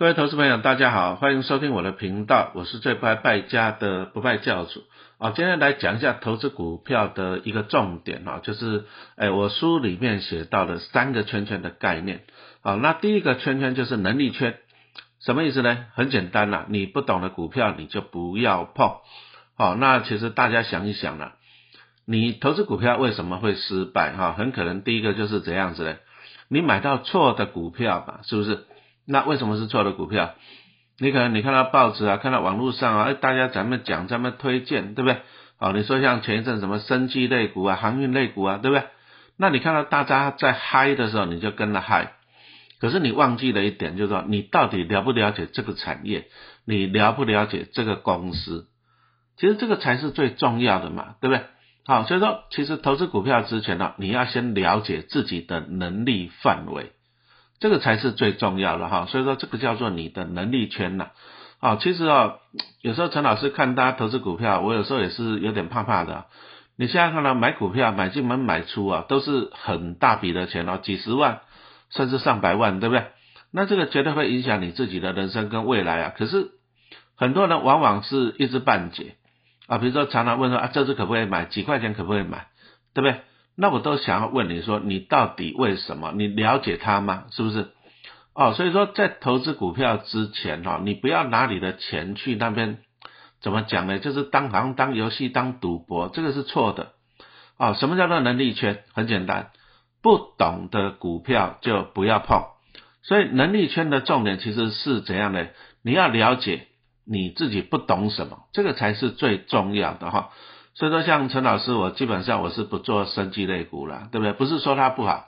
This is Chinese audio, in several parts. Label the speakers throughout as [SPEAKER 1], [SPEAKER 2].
[SPEAKER 1] 各位投资朋友，大家好，欢迎收听我的频道，我是最不爱败家的不败教主啊。今天来讲一下投资股票的一个重点啊，就是哎，我书里面写到的三个圈圈的概念啊。那第一个圈圈就是能力圈，什么意思呢？很简单啦，你不懂的股票你就不要碰。好，那其实大家想一想啦，你投资股票为什么会失败？哈，很可能第一个就是这样子的，你买到错的股票吧，是不是？那为什么是错的股票？你可能你看到报纸啊，看到网络上啊，大家咱们讲，咱们推荐，对不对？哦，你说像前一阵什么生机类股啊、航运类股啊，对不对？那你看到大家在嗨的时候，你就跟着嗨。可是你忘记了一点，就是说你到底了不了解这个产业？你了不了解这个公司？其实这个才是最重要的嘛，对不对？好，所以说其实投资股票之前呢，你要先了解自己的能力范围。这个才是最重要的哈，所以说这个叫做你的能力圈呐。啊，其实啊，有时候陈老师看大家投资股票，我有时候也是有点怕怕的。你现在看到买股票买进门买出啊，都是很大笔的钱哦，几十万甚至上百万，对不对？那这个绝对会影响你自己的人生跟未来啊。可是很多人往往是一知半解啊，比如说常常问说啊，这只可不可以买？几块钱可不可以买？对不对？那我都想要问你说，你到底为什么？你了解它吗？是不是？哦，所以说在投资股票之前哈，你不要拿你的钱去那边怎么讲呢？就是当好像当游戏当赌博，这个是错的。哦，什么叫做能力圈？很简单，不懂的股票就不要碰。所以能力圈的重点其实是怎样的？你要了解你自己不懂什么，这个才是最重要的哈。所以说，像陈老师，我基本上我是不做生机类股了，对不对？不是说它不好，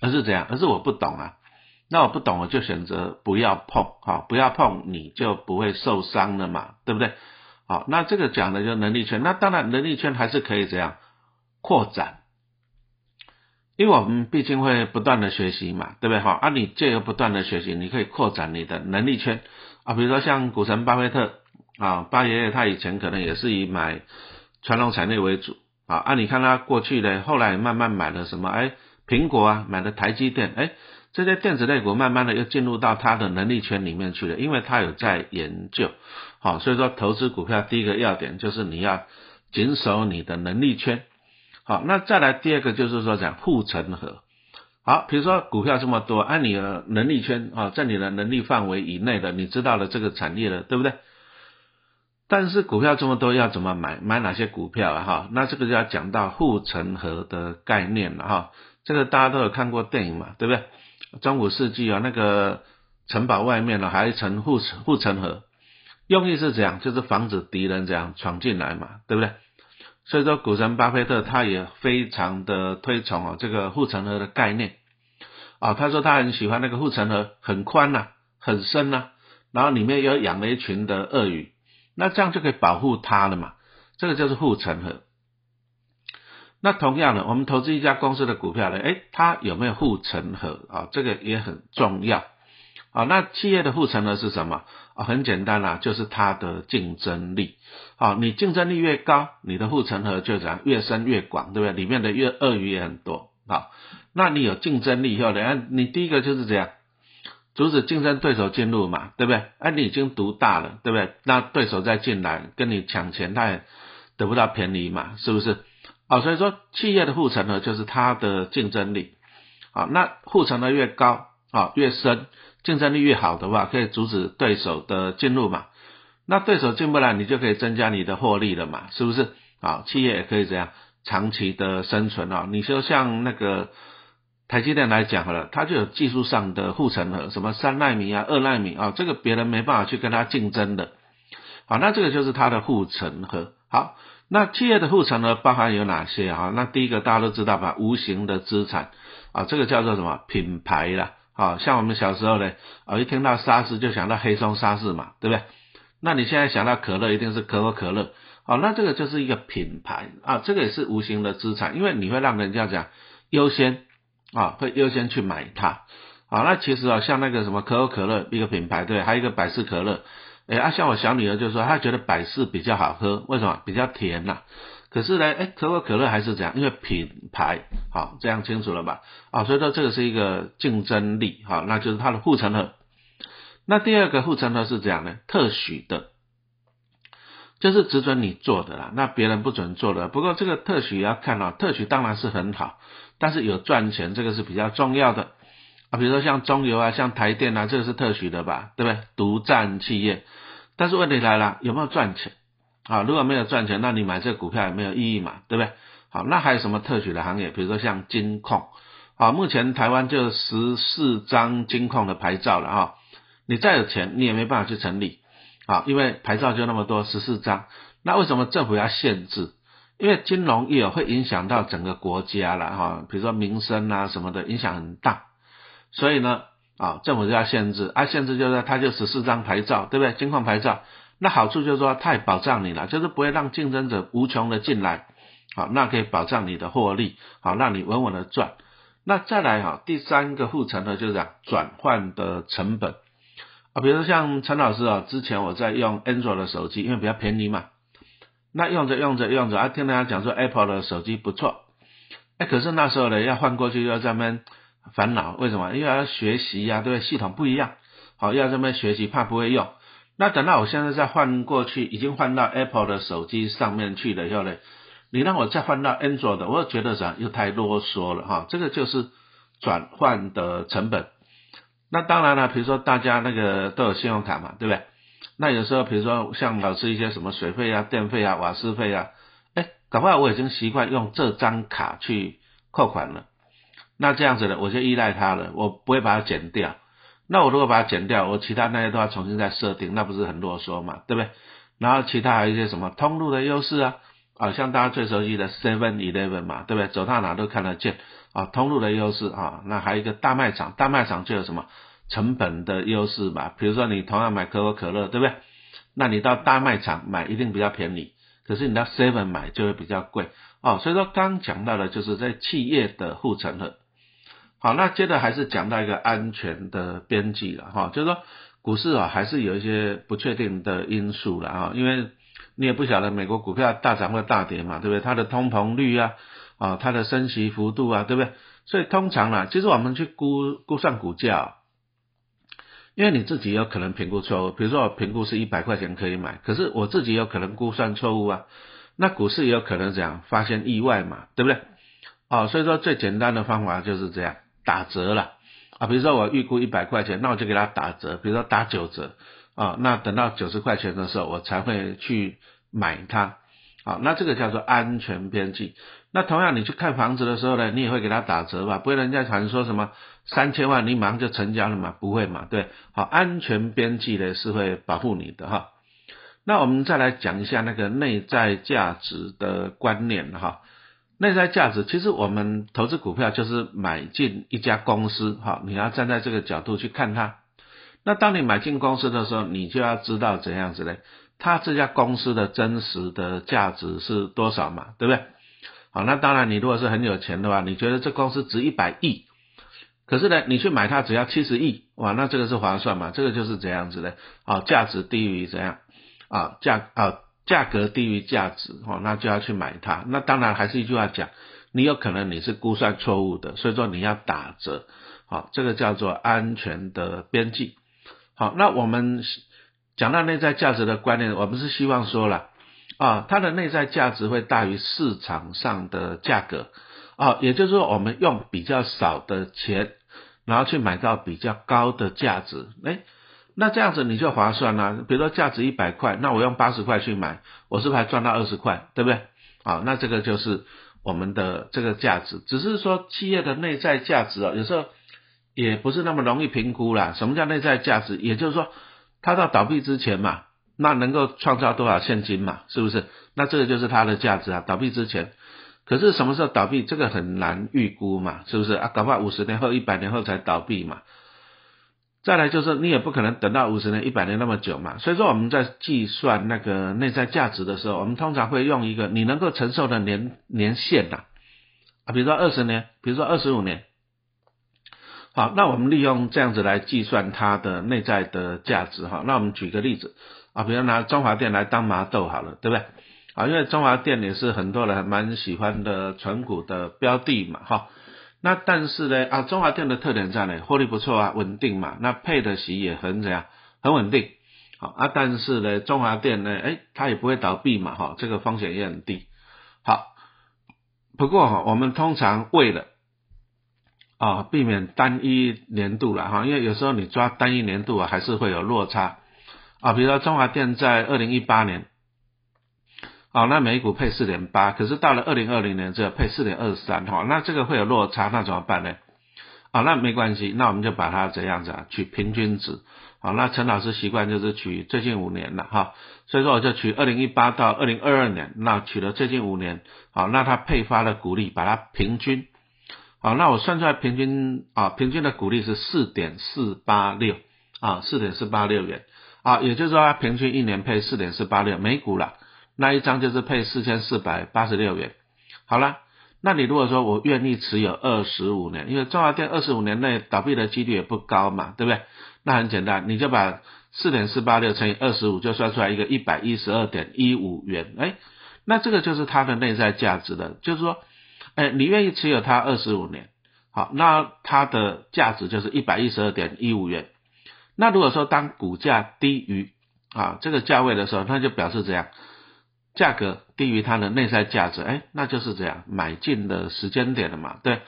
[SPEAKER 1] 而是怎样？而是我不懂啊。那我不懂，我就选择不要碰，好，不要碰，你就不会受伤了嘛，对不对？好，那这个讲的就是能力圈。那当然，能力圈还是可以怎样扩展？因为我们毕竟会不断的学习嘛，对不对？好，啊，你借由不断的学习，你可以扩展你的能力圈啊。比如说像股神巴菲特啊，巴爷爷他以前可能也是以买。传统产业为主啊，啊，你看他过去呢，后来慢慢买了什么？哎，苹果啊，买了台积电，哎，这些电子类股慢慢的又进入到他的能力圈里面去了，因为他有在研究，好，所以说投资股票第一个要点就是你要谨守你的能力圈，好，那再来第二个就是说讲护城河，好，比如说股票这么多，按你的能力圈啊，在你的能力范围以内的，你知道了这个产业了，对不对？但是股票这么多，要怎么买？买哪些股票啊？哈，那这个就要讲到护城河的概念了哈。这个大家都有看过电影嘛，对不对？中古世纪啊，那个城堡外面呢，还一层护城护城河，用意是这样，就是防止敌人这样闯进来嘛，对不对？所以说，股神巴菲特他也非常的推崇啊这个护城河的概念啊。他说他很喜欢那个护城河，很宽呐，很深呐，然后里面又养了一群的鳄鱼。那这样就可以保护它了嘛？这个就是护城河。那同样的，我们投资一家公司的股票呢，诶，它有没有护城河啊？这个也很重要啊。那企业的护城河是什么啊？很简单啦，就是它的竞争力。好，你竞争力越高，你的护城河就怎样越深越广，对不对？里面的越鳄鱼也很多。好，那你有竞争力以后呢，你第一个就是这样。阻止竞争对手进入嘛，对不对？哎，你已经独大了，对不对？那对手再进来跟你抢钱，他也得不到便宜嘛，是不是？哦，所以说企业的护城河就是它的竞争力。好，那护城河越高啊越深，竞争力越好的话，可以阻止对手的进入嘛。那对手进不来，你就可以增加你的获利了嘛，是不是？好，企业也可以这样长期的生存啊。你说像那个。台积电来讲好了，它就有技术上的护城河，什么三纳米啊、二纳米啊，这个别人没办法去跟它竞争的。好，那这个就是它的护城河。好，那企业的护城河包含有哪些啊？那第一个大家都知道吧，无形的资产啊，这个叫做什么品牌啦？啊，像我们小时候呢，啊，一听到沙士就想到黑松沙士嘛，对不对？那你现在想到可乐，一定是可口可乐。好，那这个就是一个品牌啊，这个也是无形的资产，因为你会让人家讲优先。啊，会优先去买它。好，那其实啊，像那个什么可口可乐一个品牌，对，还有一个百事可乐。哎，啊，像我小女儿就说，她觉得百事比较好喝，为什么？比较甜呐。可是呢，哎，可口可乐还是这样，因为品牌。好，这样清楚了吧？啊，所以说这个是一个竞争力。好，那就是它的护城河。那第二个护城河是这样的，特许的，就是只准你做的啦，那别人不准做的。不过这个特许要看哦，特许当然是很好，但是有赚钱这个是比较重要的啊。比如说像中油啊，像台电啊，这个是特许的吧，对不对？独占企业，但是问题来了，有没有赚钱？啊，如果没有赚钱，那你买这个股票也没有意义嘛，对不对？好，那还有什么特许的行业？比如说像金控，啊，目前台湾就十四张金控的牌照了啊。你再有钱，你也没办法去成立，啊，因为牌照就那么多，十四张。那为什么政府要限制？因为金融业会影响到整个国家了哈，比如说民生啊什么的，影响很大。所以呢，啊，政府就要限制，啊，限制就是它就十四张牌照，对不对？金矿牌照，那好处就是说它保障你了，就是不会让竞争者无穷的进来，好，那可以保障你的获利，好，让你稳稳的赚。那再来哈，第三个护城呢，就是讲转换的成本。啊，比如说像陈老师啊，之前我在用 Android 的手机，因为比较便宜嘛，那用着用着用着，啊，听大家讲说 Apple 的手机不错，哎，可是那时候呢，要换过去要这么烦恼，为什么？因为要学习呀，对不对？系统不一样，好，要这么学习，怕不会用。那等到我现在再换过去，已经换到 Apple 的手机上面去了以后呢，你让我再换到 Android 的，我又觉得啥又太啰嗦了哈，这个就是转换的成本。那当然了，比如说大家那个都有信用卡嘛，对不对？那有时候比如说像老师一些什么水费啊、电费啊、瓦斯费啊，哎，搞不好我已经习惯用这张卡去扣款了。那这样子的，我就依赖它了，我不会把它减掉。那我如果把它减掉，我其他那些都要重新再设定，那不是很啰嗦嘛，对不对？然后其他还有一些什么通路的优势啊，啊，像大家最熟悉的 Seven Eleven 嘛，对不对？走到哪都看得见。啊，通路的优势啊，那还有一个大卖场，大卖场就有什么成本的优势吧？比如说你同样买可口可乐，对不对？那你到大卖场买一定比较便宜，可是你到 Seven 买就会比较贵哦。所以说刚讲到的就是在企业的护城河。好，那接着还是讲到一个安全的边际了哈，就是说股市啊还是有一些不确定的因素了啊，因为你也不晓得美国股票大涨或大跌嘛，对不对？它的通膨率啊。啊，它的升息幅度啊，对不对？所以通常呢，其实我们去估估算股价，因为你自己有可能评估错误，比如说我评估是一百块钱可以买，可是我自己有可能估算错误啊。那股市也有可能这样发现意外嘛，对不对？哦，所以说最简单的方法就是这样打折了啊。比如说我预估一百块钱，那我就给它打折，比如说打九折啊。那等到九十块钱的时候，我才会去买它。好，那这个叫做安全边际。那同样，你去看房子的时候呢，你也会给他打折吧？不会人家传说什么三千万你马上就成交了嘛？不会嘛？对，好，安全边际呢是会保护你的哈。那我们再来讲一下那个内在价值的观念哈。内在价值其实我们投资股票就是买进一家公司哈，你要站在这个角度去看它。那当你买进公司的时候，你就要知道怎样子嘞？它这家公司的真实的价值是多少嘛？对不对？好，那当然，你如果是很有钱的话，你觉得这公司值一百亿，可是呢，你去买它只要七十亿，哇，那这个是划算嘛？这个就是这样子的，啊，价值低于怎样啊？价啊，价格低于价值，哦，那就要去买它。那当然还是一句话讲，你有可能你是估算错误的，所以说你要打折，好，这个叫做安全的边际。好，那我们讲到内在价值的观念，我们是希望说了。啊，它的内在价值会大于市场上的价格啊，也就是说，我们用比较少的钱，然后去买到比较高的价值，哎，那这样子你就划算啦。比如说价值一百块，那我用八十块去买，我是不是还赚到二十块，对不对？啊，那这个就是我们的这个价值。只是说企业的内在价值啊，有时候也不是那么容易评估啦。什么叫内在价值？也就是说，它到倒闭之前嘛。那能够创造多少现金嘛？是不是？那这个就是它的价值啊。倒闭之前，可是什么时候倒闭，这个很难预估嘛？是不是啊？搞不好五十年后、一百年后才倒闭嘛？再来就是你也不可能等到五十年、一百年那么久嘛。所以说我们在计算那个内在价值的时候，我们通常会用一个你能够承受的年年限呐啊，比如说二十年，比如说二十五年。好，那我们利用这样子来计算它的内在的价值哈。那我们举个例子。啊，比如拿中华电来当麻豆好了，对不对？啊，因为中华电也是很多人蛮喜欢的纯股的标的嘛，哈。那但是呢啊，中华电的特点在呢，获利不错啊，稳定嘛，那配的息也很怎样，很稳定。好啊，但是呢，中华电呢，哎，它也不会倒闭嘛，哈，这个风险也很低。好，不过哈，我们通常为了啊避免单一年度了哈，因为有时候你抓单一年度啊，还是会有落差啊。比如说中华电在二零一八年。好，那每股配四点八，可是到了二零二零年只有配四点二三，哈，那这个会有落差，那怎么办呢？啊，那没关系，那我们就把它怎样子啊，取平均值。好，那陈老师习惯就是取最近五年了哈，所以说我就取二零一八到二零二二年，那取了最近五年，好，那它配发的股利把它平均，好，那我算出来平均啊，平均的股利是四点四八六啊，四点四八六元啊，也就是说它平均一年配四点四八六每股了。那一张就是配四千四百八十六元，好了，那你如果说我愿意持有二十五年，因为中华电二十五年内倒闭的几率也不高嘛，对不对？那很简单，你就把四点四八六乘以二十五，就算出来一个一百一十二点一五元，哎，那这个就是它的内在价值的，就是说，哎，你愿意持有它二十五年，好，那它的价值就是一百一十二点一五元。那如果说当股价低于啊这个价位的时候，那就表示怎样？价格低于它的内在价值，哎，那就是这样买进的时间点了嘛，对。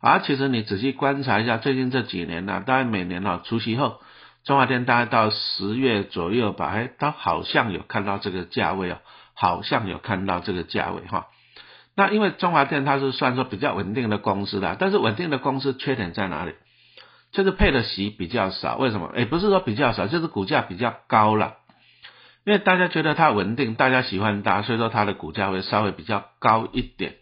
[SPEAKER 1] 而其实你仔细观察一下，最近这几年呢，大概每年哦除夕后，中华电大概到十月左右吧，哎，它好像有看到这个价位哦，好像有看到这个价位哈。那因为中华电它是算说比较稳定的公司的，但是稳定的公司缺点在哪里？就是配的息比较少，为什么？哎，不是说比较少，就是股价比较高了。因为大家觉得它稳定，大家喜欢它，所以说它的股价会稍微比较高一点。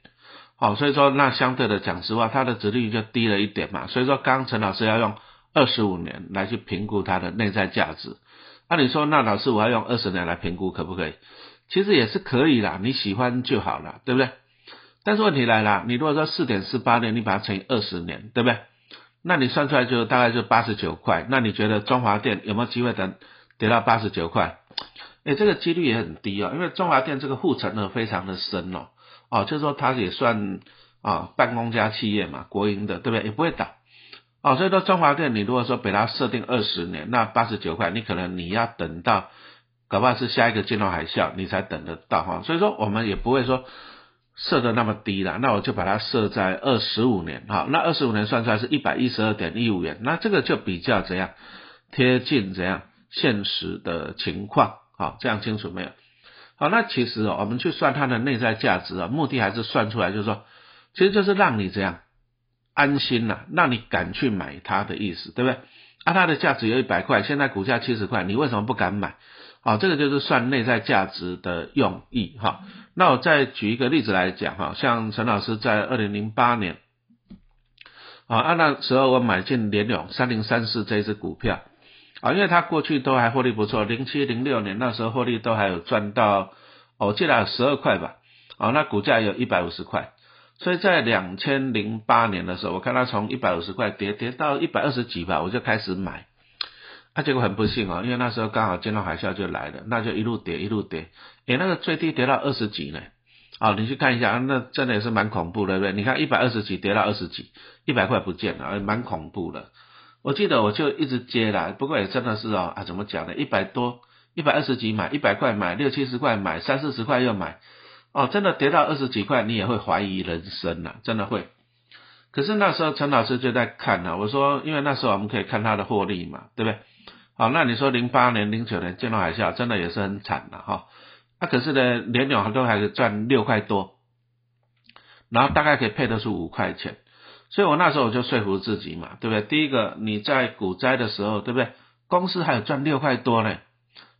[SPEAKER 1] 好，所以说那相对的讲实话，它的值率就低了一点嘛。所以说，刚陈老师要用二十五年来去评估它的内在价值。那你说，那老师我要用二十年来评估可不可以？其实也是可以啦，你喜欢就好了，对不对？但是问题来了，你如果说四点四八年，你把它乘以二十年，对不对？那你算出来就大概就八十九块。那你觉得中华电有没有机会等跌到八十九块？哎，这个几率也很低啊，因为中华电这个护城河非常的深哦，哦，就是说它也算啊办公家企业嘛，国营的，对不对？也不会倒，哦，所以说中华电你如果说给它设定二十年，那八十九块，你可能你要等到，搞不好是下一个金融海啸你才等得到哈，所以说我们也不会说设的那么低了，那我就把它设在二十五年哈，那二十五年算出来是一百一十二点一五元，那这个就比较怎样贴近怎样现实的情况。好，这样清楚没有？好，那其实，我们去算它的内在价值啊，目的还是算出来，就是说，其实就是让你这样安心呐，让你敢去买它的意思，对不对？啊，它的价值有一百块，现在股价七十块，你为什么不敢买？好，这个就是算内在价值的用意哈。那我再举一个例子来讲哈，像陈老师在二零零八年，啊，那时候我买进联永三零三四这一只股票。啊，因为它过去都还获利不错，零七零六年那时候获利都还有赚到，我记得十二块吧，啊，那股价有一百五十块，所以在两千零八年的时候，我看它从一百五十块跌跌到一百二十几吧，我就开始买，啊，结果很不幸哦，因为那时候刚好金融海啸就来了，那就一路跌一路跌，诶，那个最低跌到二十几呢，啊，你去看一下，那真的也是蛮恐怖的，对不对？你看一百二十几跌到二十几，一百块不见了，蛮恐怖的。我记得我就一直接啦，不过也真的是哦啊，怎么讲呢？一百多，一百二十几买，一百块买，六七十块买，三四十块又买，哦，真的跌到二十几块，你也会怀疑人生呐，真的会。可是那时候陈老师就在看呢，我说，因为那时候我们可以看他的获利嘛，对不对？好，那你说零八年、零九年金融海啸真的也是很惨的哈，那可是呢，连两行都还是赚六块多，然后大概可以配得出五块钱。所以我那时候我就说服自己嘛，对不对？第一个，你在股灾的时候，对不对？公司还有赚六块多呢，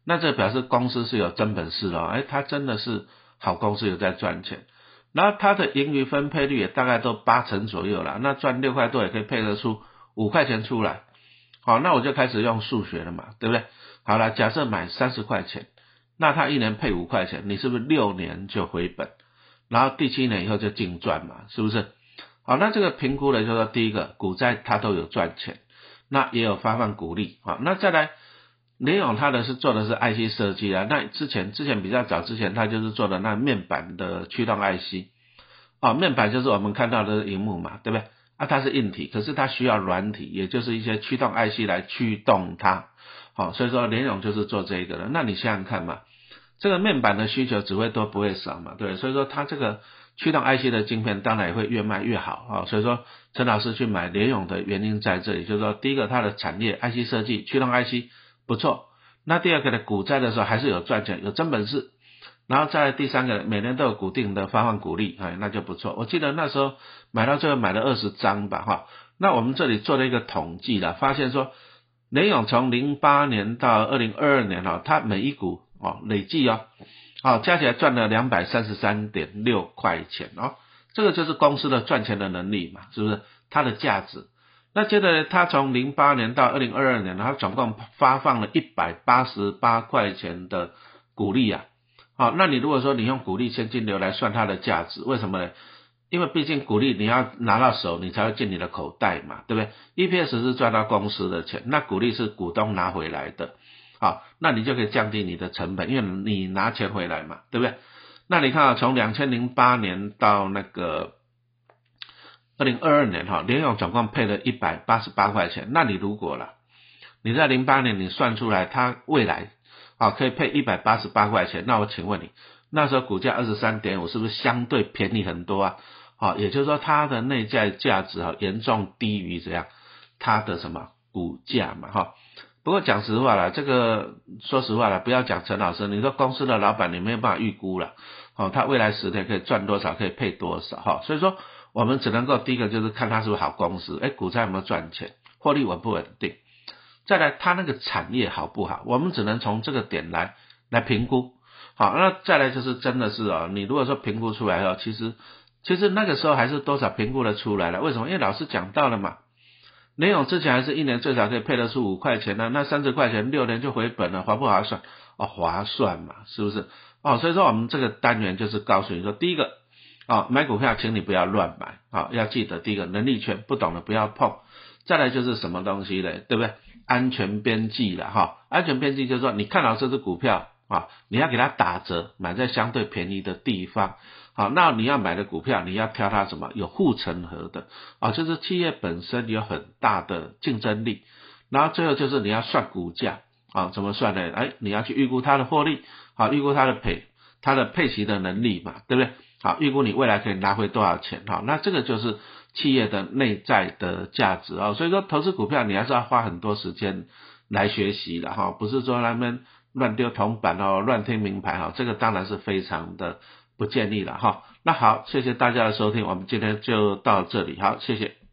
[SPEAKER 1] 那这表示公司是有真本事的，哎，它真的是好公司，有在赚钱。然后它的盈余分配率也大概都八成左右了，那赚六块多也可以配得出五块钱出来。好，那我就开始用数学了嘛，对不对？好了，假设买三十块钱，那他一年配五块钱，你是不是六年就回本？然后第七年以后就净赚嘛，是不是？好，那这个评估呢，就说第一个股债它都有赚钱，那也有发放股利。好，那再来联永他的是做的是 IC 设计啊，那之前之前比较早之前，他就是做的那面板的驱动 IC。哦，面板就是我们看到的荧幕嘛，对不对啊，它是硬体，可是它需要软体，也就是一些驱动 IC 来驱动它。好，所以说联咏就是做这个的。那你想想看嘛，这个面板的需求只会多不会少嘛，对，所以说它这个驱动 IC 的晶片当然也会越卖越好啊。所以说陈老师去买联咏的原因在这里，就是说第一个它的产业 IC 设计驱动 IC 不错，那第二个呢股灾的时候还是有赚钱，有真本事。然后再第三个每年都有固定的发放股利，哎，那就不错。我记得那时候买到最后买了二十张吧，哈。那我们这里做了一个统计了，发现说。联咏从零八年到二零二二年哈，它每一股哦累计哦，好加起来赚了两百三十三点六块钱哦，这个就是公司的赚钱的能力嘛，是不是？它的价值。那接着它从零八年到二零二二年，它总共发放了一百八十八块钱的股利啊，好，那你如果说你用股利现金流来算它的价值，为什么呢？因为毕竟股利你要拿到手，你才会进你的口袋嘛，对不对？EPS 是赚到公司的钱，那股利是股东拿回来的，好，那你就可以降低你的成本，因为你拿钱回来嘛，对不对？那你看啊，从两千零八年到那个二零二二年哈，联咏总共配了一百八十八块钱，那你如果了，你在零八年你算出来它未来啊可以配一百八十八块钱，那我请问你，那时候股价二十三点五，是不是相对便宜很多啊？好，也就是说它的内在价值哈严重低于怎样它的什么股价嘛哈。不过讲实话了，这个说实话了，不要讲陈老师，你说公司的老板你没有办法预估了，哦，他未来十年可以赚多少，可以配多少哈。所以说我们只能够第一个就是看它是不是好公司，哎，股价有没有赚钱，获利稳不稳定。再来它那个产业好不好，我们只能从这个点来来评估。好，那再来就是真的是哦，你如果说评估出来哦，其实。其实那个时候还是多少评估的出来了，为什么？因为老师讲到了嘛，联咏之前还是一年最少可以配得出五块钱呢，那三十块钱六年就回本了，划不划算？哦，划算嘛，是不是？哦，所以说我们这个单元就是告诉你说，第一个，啊，买股票请你不要乱买，啊，要记得第一个能力圈不懂的不要碰，再来就是什么东西嘞，对不对？安全边际了哈，安全边际就是说你看到这只股票啊，你要给它打折，买在相对便宜的地方。好，那你要买的股票，你要挑它什么有护城河的啊，就是企业本身有很大的竞争力。然后最后就是你要算股价啊，怎么算呢？哎，你要去预估它的获利，好，预估它的配它的配息的能力嘛，对不对？好，预估你未来可以拿回多少钱？好，那这个就是企业的内在的价值啊。所以说投资股票，你还是要花很多时间来学习的哈，不是说他们乱丢铜板哦，乱听名牌哈，这个当然是非常的。不建议了哈，那好，谢谢大家的收听，我们今天就到这里，好，谢谢。